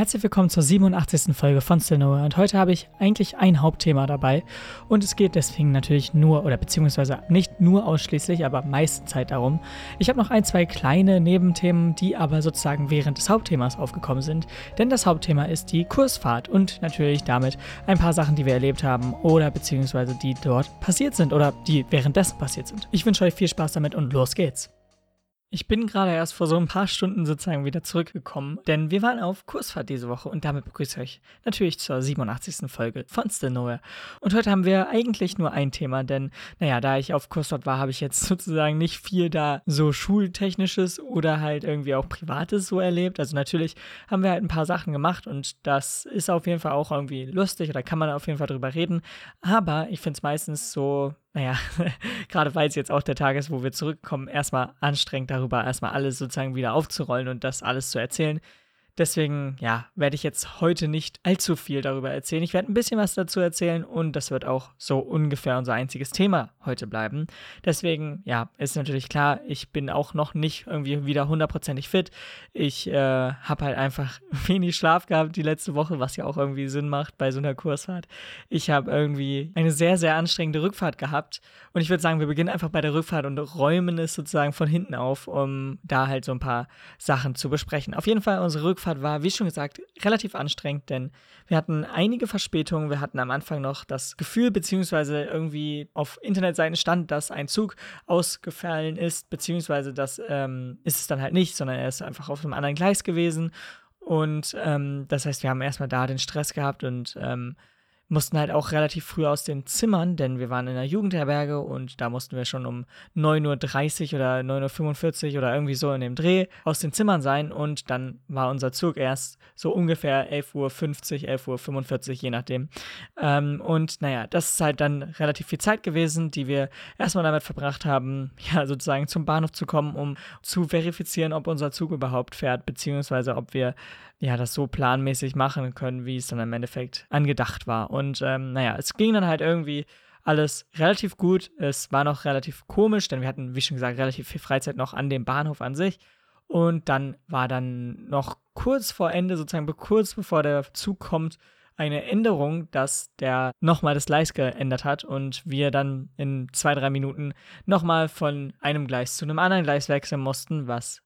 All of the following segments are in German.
Herzlich willkommen zur 87. Folge von Still Nowhere und heute habe ich eigentlich ein Hauptthema dabei und es geht deswegen natürlich nur oder beziehungsweise nicht nur ausschließlich, aber meistens Zeit darum. Ich habe noch ein, zwei kleine Nebenthemen, die aber sozusagen während des Hauptthemas aufgekommen sind, denn das Hauptthema ist die Kursfahrt und natürlich damit ein paar Sachen, die wir erlebt haben oder beziehungsweise die dort passiert sind oder die währenddessen passiert sind. Ich wünsche euch viel Spaß damit und los geht's. Ich bin gerade erst vor so ein paar Stunden sozusagen wieder zurückgekommen, denn wir waren auf Kursfahrt diese Woche und damit begrüße ich euch natürlich zur 87. Folge von Still Nowhere. Und heute haben wir eigentlich nur ein Thema, denn naja, da ich auf Kursfahrt war, habe ich jetzt sozusagen nicht viel da so schultechnisches oder halt irgendwie auch privates so erlebt. Also natürlich haben wir halt ein paar Sachen gemacht und das ist auf jeden Fall auch irgendwie lustig oder kann man auf jeden Fall drüber reden. Aber ich finde es meistens so naja, gerade weil es jetzt auch der Tag ist, wo wir zurückkommen, erstmal anstrengend darüber, erstmal alles sozusagen wieder aufzurollen und das alles zu erzählen. Deswegen, ja, werde ich jetzt heute nicht allzu viel darüber erzählen. Ich werde ein bisschen was dazu erzählen und das wird auch so ungefähr unser einziges Thema heute bleiben. Deswegen, ja, ist natürlich klar, ich bin auch noch nicht irgendwie wieder hundertprozentig fit. Ich äh, habe halt einfach wenig Schlaf gehabt die letzte Woche, was ja auch irgendwie Sinn macht bei so einer Kursfahrt. Ich habe irgendwie eine sehr, sehr anstrengende Rückfahrt gehabt und ich würde sagen, wir beginnen einfach bei der Rückfahrt und räumen es sozusagen von hinten auf, um da halt so ein paar Sachen zu besprechen. Auf jeden Fall unsere Rückfahrt Rückfahrt war, wie schon gesagt, relativ anstrengend, denn wir hatten einige Verspätungen. Wir hatten am Anfang noch das Gefühl, beziehungsweise irgendwie auf Internetseiten stand, dass ein Zug ausgefallen ist, beziehungsweise das ähm, ist es dann halt nicht, sondern er ist einfach auf einem anderen Gleis gewesen. Und ähm, das heißt, wir haben erstmal da den Stress gehabt und ähm, mussten halt auch relativ früh aus den Zimmern, denn wir waren in der Jugendherberge und da mussten wir schon um 9.30 Uhr oder 9.45 Uhr oder irgendwie so in dem Dreh aus den Zimmern sein und dann war unser Zug erst so ungefähr 11.50 Uhr, 11.45 Uhr, je nachdem. Ähm, und naja, das ist halt dann relativ viel Zeit gewesen, die wir erstmal damit verbracht haben, ja, sozusagen zum Bahnhof zu kommen, um zu verifizieren, ob unser Zug überhaupt fährt, beziehungsweise ob wir ja, das so planmäßig machen können, wie es dann im Endeffekt angedacht war. Und ähm, naja, es ging dann halt irgendwie alles relativ gut. Es war noch relativ komisch, denn wir hatten, wie schon gesagt, relativ viel Freizeit noch an dem Bahnhof an sich. Und dann war dann noch kurz vor Ende, sozusagen kurz bevor der Zug kommt, eine Änderung, dass der nochmal das Gleis geändert hat und wir dann in zwei, drei Minuten nochmal von einem Gleis zu einem anderen Gleis wechseln mussten, was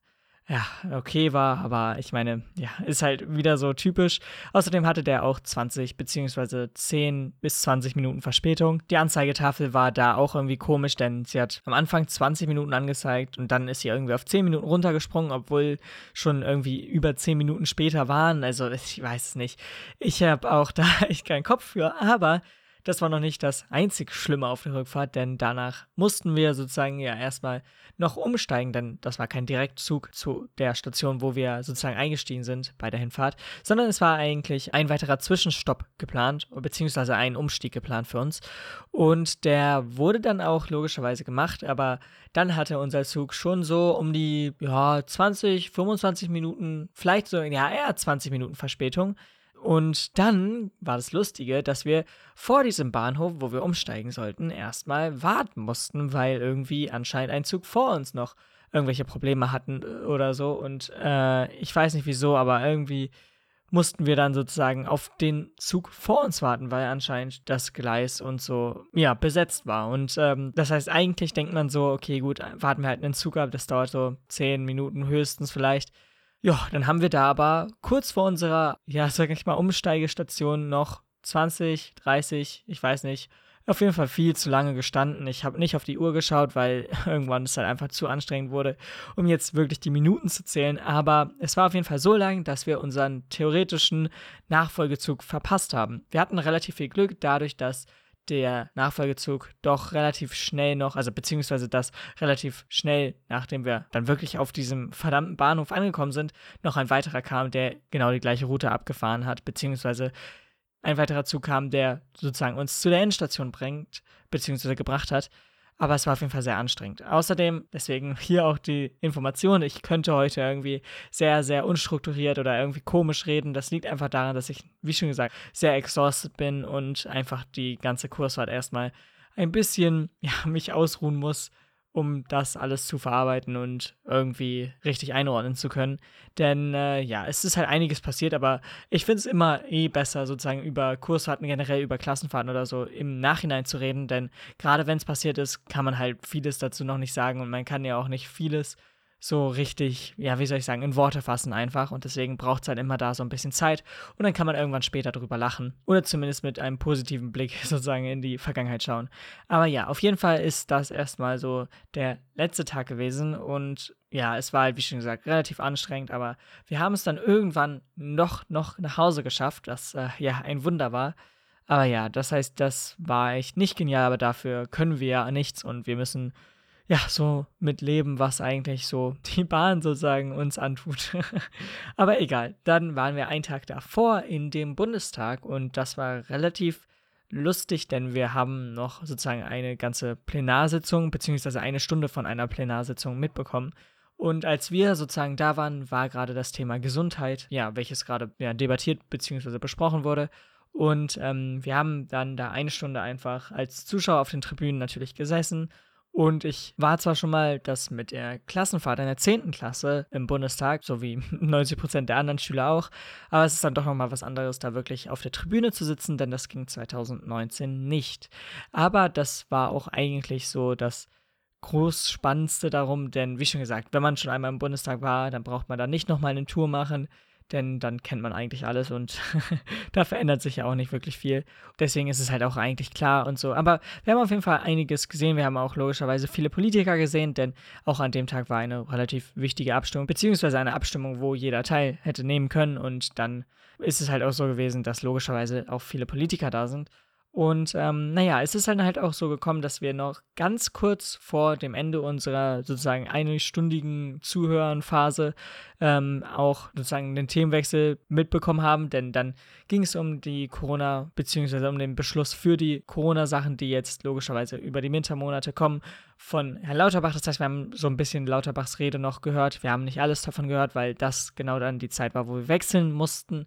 ja, okay war, aber ich meine, ja, ist halt wieder so typisch. Außerdem hatte der auch 20 bzw. 10 bis 20 Minuten Verspätung. Die Anzeigetafel war da auch irgendwie komisch, denn sie hat am Anfang 20 Minuten angezeigt und dann ist sie irgendwie auf 10 Minuten runtergesprungen, obwohl schon irgendwie über 10 Minuten später waren. Also ich weiß es nicht. Ich habe auch da echt keinen Kopf für, aber das war noch nicht das einzig Schlimme auf der Rückfahrt, denn danach mussten wir sozusagen ja erstmal noch umsteigen, denn das war kein Direktzug zu der Station, wo wir sozusagen eingestiegen sind bei der Hinfahrt, sondern es war eigentlich ein weiterer Zwischenstopp geplant, beziehungsweise ein Umstieg geplant für uns. Und der wurde dann auch logischerweise gemacht, aber dann hatte unser Zug schon so um die ja, 20, 25 Minuten, vielleicht so, ja, eher 20 Minuten Verspätung. Und dann war das Lustige, dass wir vor diesem Bahnhof, wo wir umsteigen sollten, erstmal warten mussten, weil irgendwie anscheinend ein Zug vor uns noch irgendwelche Probleme hatten äh, oder so. Und äh, ich weiß nicht wieso, aber irgendwie mussten wir dann sozusagen auf den Zug vor uns warten, weil anscheinend das Gleis und so, ja, besetzt war. Und ähm, das heißt, eigentlich denkt man so, okay, gut, warten wir halt einen Zug ab, das dauert so zehn Minuten höchstens vielleicht. Ja, dann haben wir da aber kurz vor unserer, ja, sag ich mal, Umsteigestation noch 20, 30, ich weiß nicht, auf jeden Fall viel zu lange gestanden. Ich habe nicht auf die Uhr geschaut, weil irgendwann es halt einfach zu anstrengend wurde, um jetzt wirklich die Minuten zu zählen. Aber es war auf jeden Fall so lang, dass wir unseren theoretischen Nachfolgezug verpasst haben. Wir hatten relativ viel Glück dadurch, dass der Nachfolgezug doch relativ schnell noch, also beziehungsweise das relativ schnell, nachdem wir dann wirklich auf diesem verdammten Bahnhof angekommen sind, noch ein weiterer kam, der genau die gleiche Route abgefahren hat, beziehungsweise ein weiterer Zug kam, der sozusagen uns zu der Endstation bringt, beziehungsweise gebracht hat. Aber es war auf jeden Fall sehr anstrengend. Außerdem, deswegen hier auch die Information, ich könnte heute irgendwie sehr, sehr unstrukturiert oder irgendwie komisch reden. Das liegt einfach daran, dass ich, wie schon gesagt, sehr exhausted bin und einfach die ganze Kursfahrt erstmal ein bisschen ja, mich ausruhen muss um das alles zu verarbeiten und irgendwie richtig einordnen zu können. Denn äh, ja, es ist halt einiges passiert, aber ich finde es immer eh besser, sozusagen über Kursfahrten generell, über Klassenfahrten oder so im Nachhinein zu reden, denn gerade wenn es passiert ist, kann man halt vieles dazu noch nicht sagen und man kann ja auch nicht vieles so richtig, ja, wie soll ich sagen, in Worte fassen einfach. Und deswegen braucht es halt immer da so ein bisschen Zeit. Und dann kann man irgendwann später drüber lachen. Oder zumindest mit einem positiven Blick sozusagen in die Vergangenheit schauen. Aber ja, auf jeden Fall ist das erstmal so der letzte Tag gewesen. Und ja, es war halt, wie schon gesagt, relativ anstrengend. Aber wir haben es dann irgendwann noch, noch nach Hause geschafft, was äh, ja ein Wunder war. Aber ja, das heißt, das war echt nicht genial, aber dafür können wir ja nichts und wir müssen ja, so mit Leben, was eigentlich so die Bahn sozusagen uns antut. Aber egal, dann waren wir einen Tag davor in dem Bundestag und das war relativ lustig, denn wir haben noch sozusagen eine ganze Plenarsitzung beziehungsweise eine Stunde von einer Plenarsitzung mitbekommen. Und als wir sozusagen da waren, war gerade das Thema Gesundheit, ja, welches gerade ja, debattiert beziehungsweise besprochen wurde. Und ähm, wir haben dann da eine Stunde einfach als Zuschauer auf den Tribünen natürlich gesessen und ich war zwar schon mal das mit der Klassenfahrt in der 10. Klasse im Bundestag, so wie 90 Prozent der anderen Schüler auch, aber es ist dann doch nochmal was anderes, da wirklich auf der Tribüne zu sitzen, denn das ging 2019 nicht. Aber das war auch eigentlich so das groß Spannendste darum, denn wie schon gesagt, wenn man schon einmal im Bundestag war, dann braucht man da nicht nochmal eine Tour machen denn dann kennt man eigentlich alles und da verändert sich ja auch nicht wirklich viel. Deswegen ist es halt auch eigentlich klar und so. Aber wir haben auf jeden Fall einiges gesehen. Wir haben auch logischerweise viele Politiker gesehen, denn auch an dem Tag war eine relativ wichtige Abstimmung, beziehungsweise eine Abstimmung, wo jeder teil hätte nehmen können und dann ist es halt auch so gewesen, dass logischerweise auch viele Politiker da sind. Und ähm, naja, es ist dann halt auch so gekommen, dass wir noch ganz kurz vor dem Ende unserer sozusagen einstündigen Zuhörenphase ähm, auch sozusagen den Themenwechsel mitbekommen haben, denn dann ging es um die Corona, beziehungsweise um den Beschluss für die Corona-Sachen, die jetzt logischerweise über die Wintermonate kommen, von Herrn Lauterbach. Das heißt, wir haben so ein bisschen Lauterbachs Rede noch gehört. Wir haben nicht alles davon gehört, weil das genau dann die Zeit war, wo wir wechseln mussten.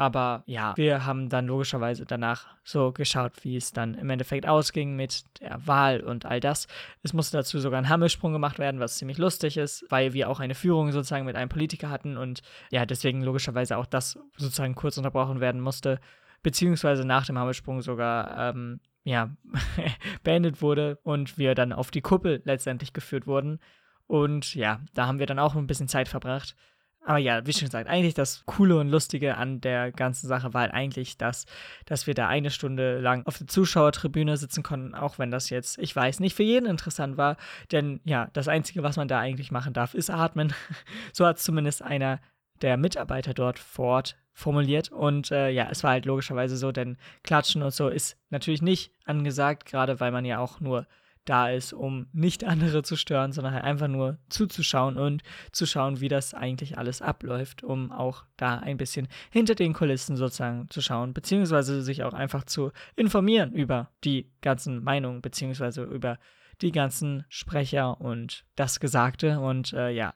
Aber ja, wir haben dann logischerweise danach so geschaut, wie es dann im Endeffekt ausging mit der Wahl und all das. Es musste dazu sogar ein Hammelsprung gemacht werden, was ziemlich lustig ist, weil wir auch eine Führung sozusagen mit einem Politiker hatten und ja, deswegen logischerweise auch das sozusagen kurz unterbrochen werden musste, beziehungsweise nach dem Hammelsprung sogar ähm, ja, beendet wurde und wir dann auf die Kuppel letztendlich geführt wurden. Und ja, da haben wir dann auch ein bisschen Zeit verbracht. Aber ja, wie schon gesagt, eigentlich das Coole und Lustige an der ganzen Sache war halt eigentlich das, dass wir da eine Stunde lang auf der Zuschauertribüne sitzen konnten, auch wenn das jetzt, ich weiß, nicht für jeden interessant war. Denn ja, das Einzige, was man da eigentlich machen darf, ist atmen. so hat es zumindest einer der Mitarbeiter dort vor Ort formuliert. Und äh, ja, es war halt logischerweise so, denn Klatschen und so ist natürlich nicht angesagt, gerade weil man ja auch nur da ist, um nicht andere zu stören, sondern halt einfach nur zuzuschauen und zu schauen, wie das eigentlich alles abläuft, um auch da ein bisschen hinter den Kulissen sozusagen zu schauen, beziehungsweise sich auch einfach zu informieren über die ganzen Meinungen, beziehungsweise über die ganzen Sprecher und das Gesagte und äh, ja,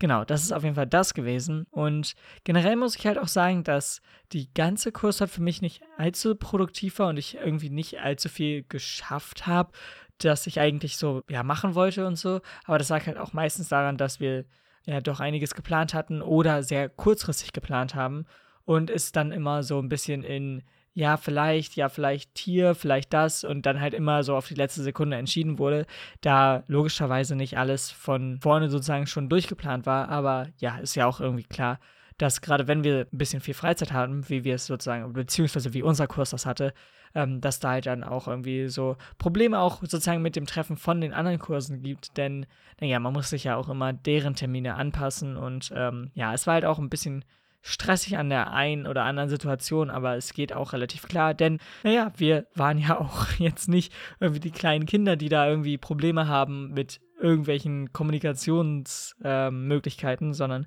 Genau, das ist auf jeden Fall das gewesen. Und generell muss ich halt auch sagen, dass die ganze Kursfahrt für mich nicht allzu produktiv war und ich irgendwie nicht allzu viel geschafft habe das ich eigentlich so ja machen wollte und so. Aber das lag halt auch meistens daran, dass wir ja doch einiges geplant hatten oder sehr kurzfristig geplant haben und es dann immer so ein bisschen in ja, vielleicht, ja, vielleicht hier, vielleicht das und dann halt immer so auf die letzte Sekunde entschieden wurde, da logischerweise nicht alles von vorne sozusagen schon durchgeplant war, aber ja, ist ja auch irgendwie klar, dass gerade wenn wir ein bisschen viel Freizeit haben, wie wir es sozusagen, beziehungsweise wie unser Kurs das hatte, ähm, dass da halt dann auch irgendwie so Probleme auch sozusagen mit dem Treffen von den anderen Kursen gibt, denn naja, man muss sich ja auch immer deren Termine anpassen und ähm, ja, es war halt auch ein bisschen stressig an der einen oder anderen Situation, aber es geht auch relativ klar, denn naja, wir waren ja auch jetzt nicht irgendwie die kleinen Kinder, die da irgendwie Probleme haben mit irgendwelchen Kommunikationsmöglichkeiten, äh, sondern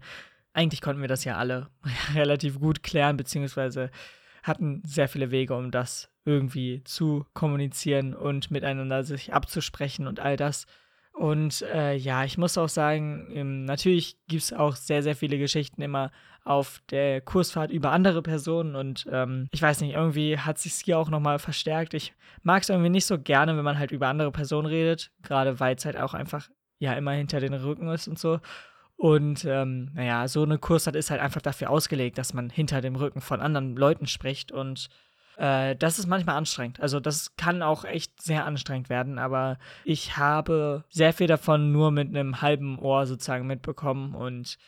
eigentlich konnten wir das ja alle relativ gut klären, beziehungsweise hatten sehr viele Wege, um das irgendwie zu kommunizieren und miteinander sich abzusprechen und all das. Und äh, ja, ich muss auch sagen, ähm, natürlich gibt es auch sehr, sehr viele Geschichten immer auf der Kursfahrt über andere Personen und ähm, ich weiß nicht, irgendwie hat sich hier auch nochmal verstärkt. Ich mag es irgendwie nicht so gerne, wenn man halt über andere Personen redet, gerade weil es halt auch einfach ja immer hinter den Rücken ist und so. Und ähm, naja, so eine Kursart ist halt einfach dafür ausgelegt, dass man hinter dem Rücken von anderen Leuten spricht. Und äh, das ist manchmal anstrengend. Also das kann auch echt sehr anstrengend werden. Aber ich habe sehr viel davon nur mit einem halben Ohr sozusagen mitbekommen und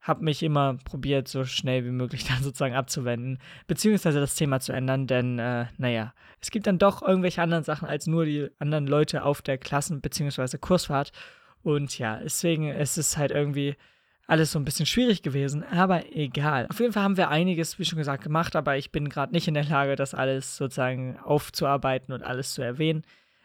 habe mich immer probiert, so schnell wie möglich dann sozusagen abzuwenden, beziehungsweise das Thema zu ändern, denn, äh, naja, es gibt dann doch irgendwelche anderen Sachen als nur die anderen Leute auf der Klassen- beziehungsweise Kursfahrt. Und ja, deswegen ist es halt irgendwie alles so ein bisschen schwierig gewesen, aber egal. Auf jeden Fall haben wir einiges, wie schon gesagt, gemacht, aber ich bin gerade nicht in der Lage, das alles sozusagen aufzuarbeiten und alles zu erwähnen.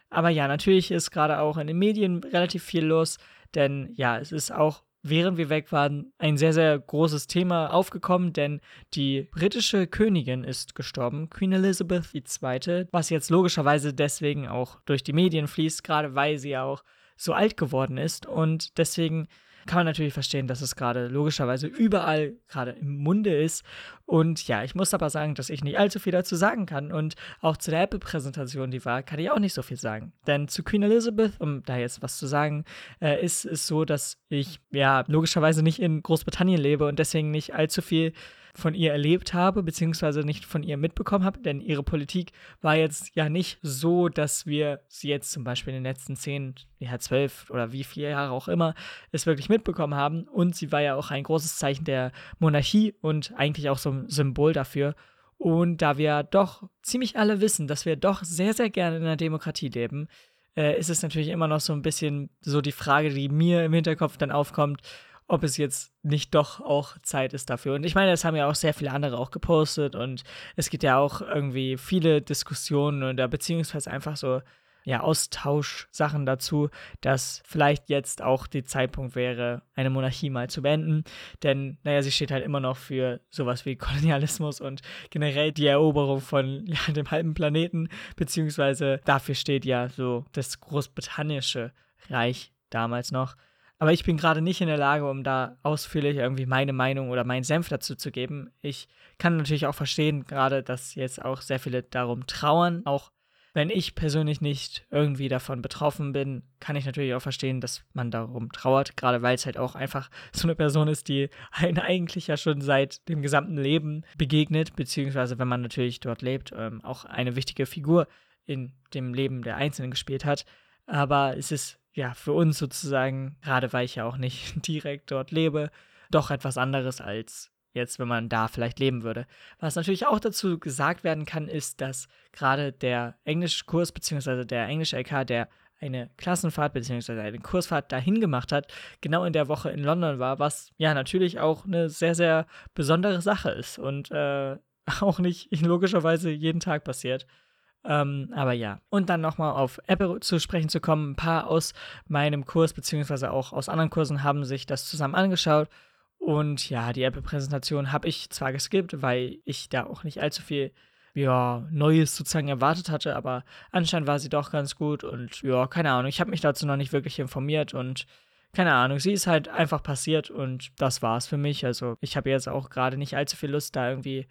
Aber ja, natürlich ist gerade auch in den Medien relativ viel los, denn ja, es ist auch während wir weg waren, ein sehr, sehr großes Thema aufgekommen, denn die britische Königin ist gestorben, Queen Elizabeth II., was jetzt logischerweise deswegen auch durch die Medien fließt, gerade weil sie ja auch so alt geworden ist und deswegen kann man natürlich verstehen, dass es gerade logischerweise überall gerade im Munde ist. Und ja, ich muss aber sagen, dass ich nicht allzu viel dazu sagen kann. Und auch zu der Apple-Präsentation, die war, kann ich auch nicht so viel sagen. Denn zu Queen Elizabeth, um da jetzt was zu sagen, äh, ist es so, dass ich ja logischerweise nicht in Großbritannien lebe und deswegen nicht allzu viel von ihr erlebt habe, beziehungsweise nicht von ihr mitbekommen habe, denn ihre Politik war jetzt ja nicht so, dass wir sie jetzt zum Beispiel in den letzten zehn, ja zwölf oder wie viele Jahre auch immer es wirklich mitbekommen haben. Und sie war ja auch ein großes Zeichen der Monarchie und eigentlich auch so ein Symbol dafür. Und da wir doch ziemlich alle wissen, dass wir doch sehr, sehr gerne in einer Demokratie leben, äh, ist es natürlich immer noch so ein bisschen so die Frage, die mir im Hinterkopf dann aufkommt, ob es jetzt nicht doch auch Zeit ist dafür. Und ich meine, das haben ja auch sehr viele andere auch gepostet und es gibt ja auch irgendwie viele Diskussionen oder beziehungsweise einfach so ja, Austauschsachen dazu, dass vielleicht jetzt auch der Zeitpunkt wäre, eine Monarchie mal zu beenden. Denn, naja, sie steht halt immer noch für sowas wie Kolonialismus und generell die Eroberung von ja, dem halben Planeten, beziehungsweise dafür steht ja so das großbritannische Reich damals noch. Aber ich bin gerade nicht in der Lage, um da ausführlich irgendwie meine Meinung oder meinen Senf dazu zu geben. Ich kann natürlich auch verstehen, gerade, dass jetzt auch sehr viele darum trauern. Auch wenn ich persönlich nicht irgendwie davon betroffen bin, kann ich natürlich auch verstehen, dass man darum trauert. Gerade weil es halt auch einfach so eine Person ist, die einen eigentlich ja schon seit dem gesamten Leben begegnet, beziehungsweise wenn man natürlich dort lebt, ähm, auch eine wichtige Figur in dem Leben der Einzelnen gespielt hat. Aber es ist ja, für uns sozusagen, gerade weil ich ja auch nicht direkt dort lebe, doch etwas anderes als jetzt, wenn man da vielleicht leben würde. Was natürlich auch dazu gesagt werden kann, ist, dass gerade der Englischkurs bzw. der englische LK, der eine Klassenfahrt bzw. eine Kursfahrt dahin gemacht hat, genau in der Woche in London war, was ja natürlich auch eine sehr, sehr besondere Sache ist und äh, auch nicht logischerweise jeden Tag passiert. Ähm, aber ja. Und dann nochmal auf Apple zu sprechen zu kommen. Ein paar aus meinem Kurs, beziehungsweise auch aus anderen Kursen, haben sich das zusammen angeschaut. Und ja, die Apple-Präsentation habe ich zwar geskippt, weil ich da auch nicht allzu viel ja, Neues sozusagen erwartet hatte, aber anscheinend war sie doch ganz gut und ja, keine Ahnung, ich habe mich dazu noch nicht wirklich informiert und keine Ahnung, sie ist halt einfach passiert und das war's für mich. Also ich habe jetzt auch gerade nicht allzu viel Lust, da irgendwie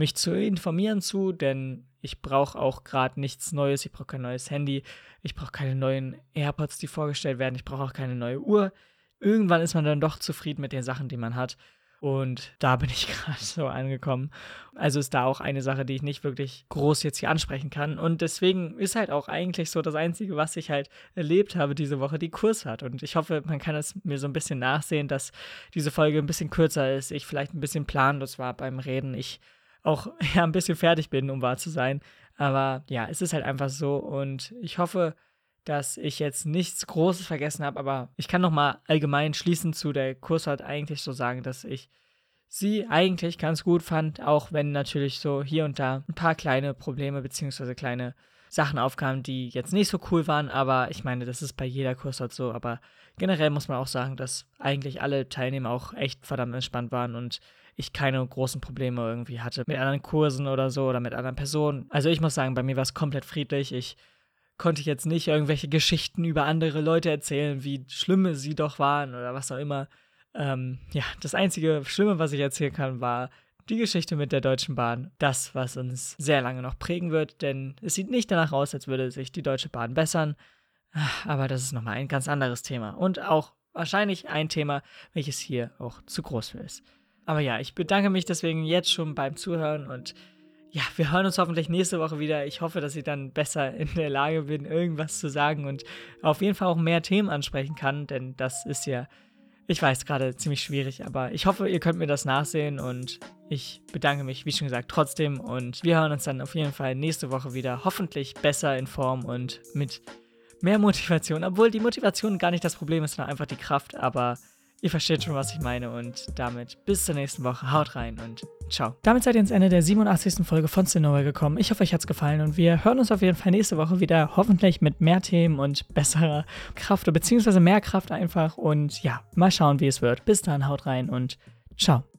mich zu informieren zu, denn ich brauche auch gerade nichts Neues. Ich brauche kein neues Handy. Ich brauche keine neuen AirPods, die vorgestellt werden. Ich brauche auch keine neue Uhr. Irgendwann ist man dann doch zufrieden mit den Sachen, die man hat. Und da bin ich gerade so angekommen. Also ist da auch eine Sache, die ich nicht wirklich groß jetzt hier ansprechen kann. Und deswegen ist halt auch eigentlich so das Einzige, was ich halt erlebt habe diese Woche, die Kursfahrt. Und ich hoffe, man kann es mir so ein bisschen nachsehen, dass diese Folge ein bisschen kürzer ist. Ich vielleicht ein bisschen planlos war beim Reden. Ich auch ja, ein bisschen fertig bin, um wahr zu sein. Aber ja, es ist halt einfach so und ich hoffe, dass ich jetzt nichts Großes vergessen habe, aber ich kann nochmal allgemein schließend zu der Kursfahrt eigentlich so sagen, dass ich sie eigentlich ganz gut fand, auch wenn natürlich so hier und da ein paar kleine Probleme bzw. kleine Sachen aufkamen, die jetzt nicht so cool waren, aber ich meine, das ist bei jeder Kursfahrt so, aber generell muss man auch sagen, dass eigentlich alle Teilnehmer auch echt verdammt entspannt waren und ich keine großen Probleme irgendwie hatte mit anderen Kursen oder so oder mit anderen Personen. Also ich muss sagen, bei mir war es komplett friedlich. Ich konnte jetzt nicht irgendwelche Geschichten über andere Leute erzählen, wie schlimm sie doch waren oder was auch immer. Ähm, ja, das einzige Schlimme, was ich erzählen kann, war die Geschichte mit der Deutschen Bahn. Das, was uns sehr lange noch prägen wird, denn es sieht nicht danach aus, als würde sich die Deutsche Bahn bessern. Aber das ist nochmal ein ganz anderes Thema. Und auch wahrscheinlich ein Thema, welches hier auch zu groß für ist. Aber ja, ich bedanke mich deswegen jetzt schon beim Zuhören und ja, wir hören uns hoffentlich nächste Woche wieder. Ich hoffe, dass ich dann besser in der Lage bin, irgendwas zu sagen und auf jeden Fall auch mehr Themen ansprechen kann, denn das ist ja, ich weiß, gerade ziemlich schwierig, aber ich hoffe, ihr könnt mir das nachsehen und ich bedanke mich, wie schon gesagt, trotzdem und wir hören uns dann auf jeden Fall nächste Woche wieder, hoffentlich besser in Form und mit mehr Motivation, obwohl die Motivation gar nicht das Problem ist, sondern einfach die Kraft, aber ihr versteht schon, was ich meine und damit bis zur nächsten Woche, haut rein und ciao. Damit seid ihr ins Ende der 87. Folge von Cinema gekommen. Ich hoffe, euch hat's gefallen und wir hören uns auf jeden Fall nächste Woche wieder, hoffentlich mit mehr Themen und besserer Kraft, beziehungsweise mehr Kraft einfach und ja, mal schauen, wie es wird. Bis dann, haut rein und ciao.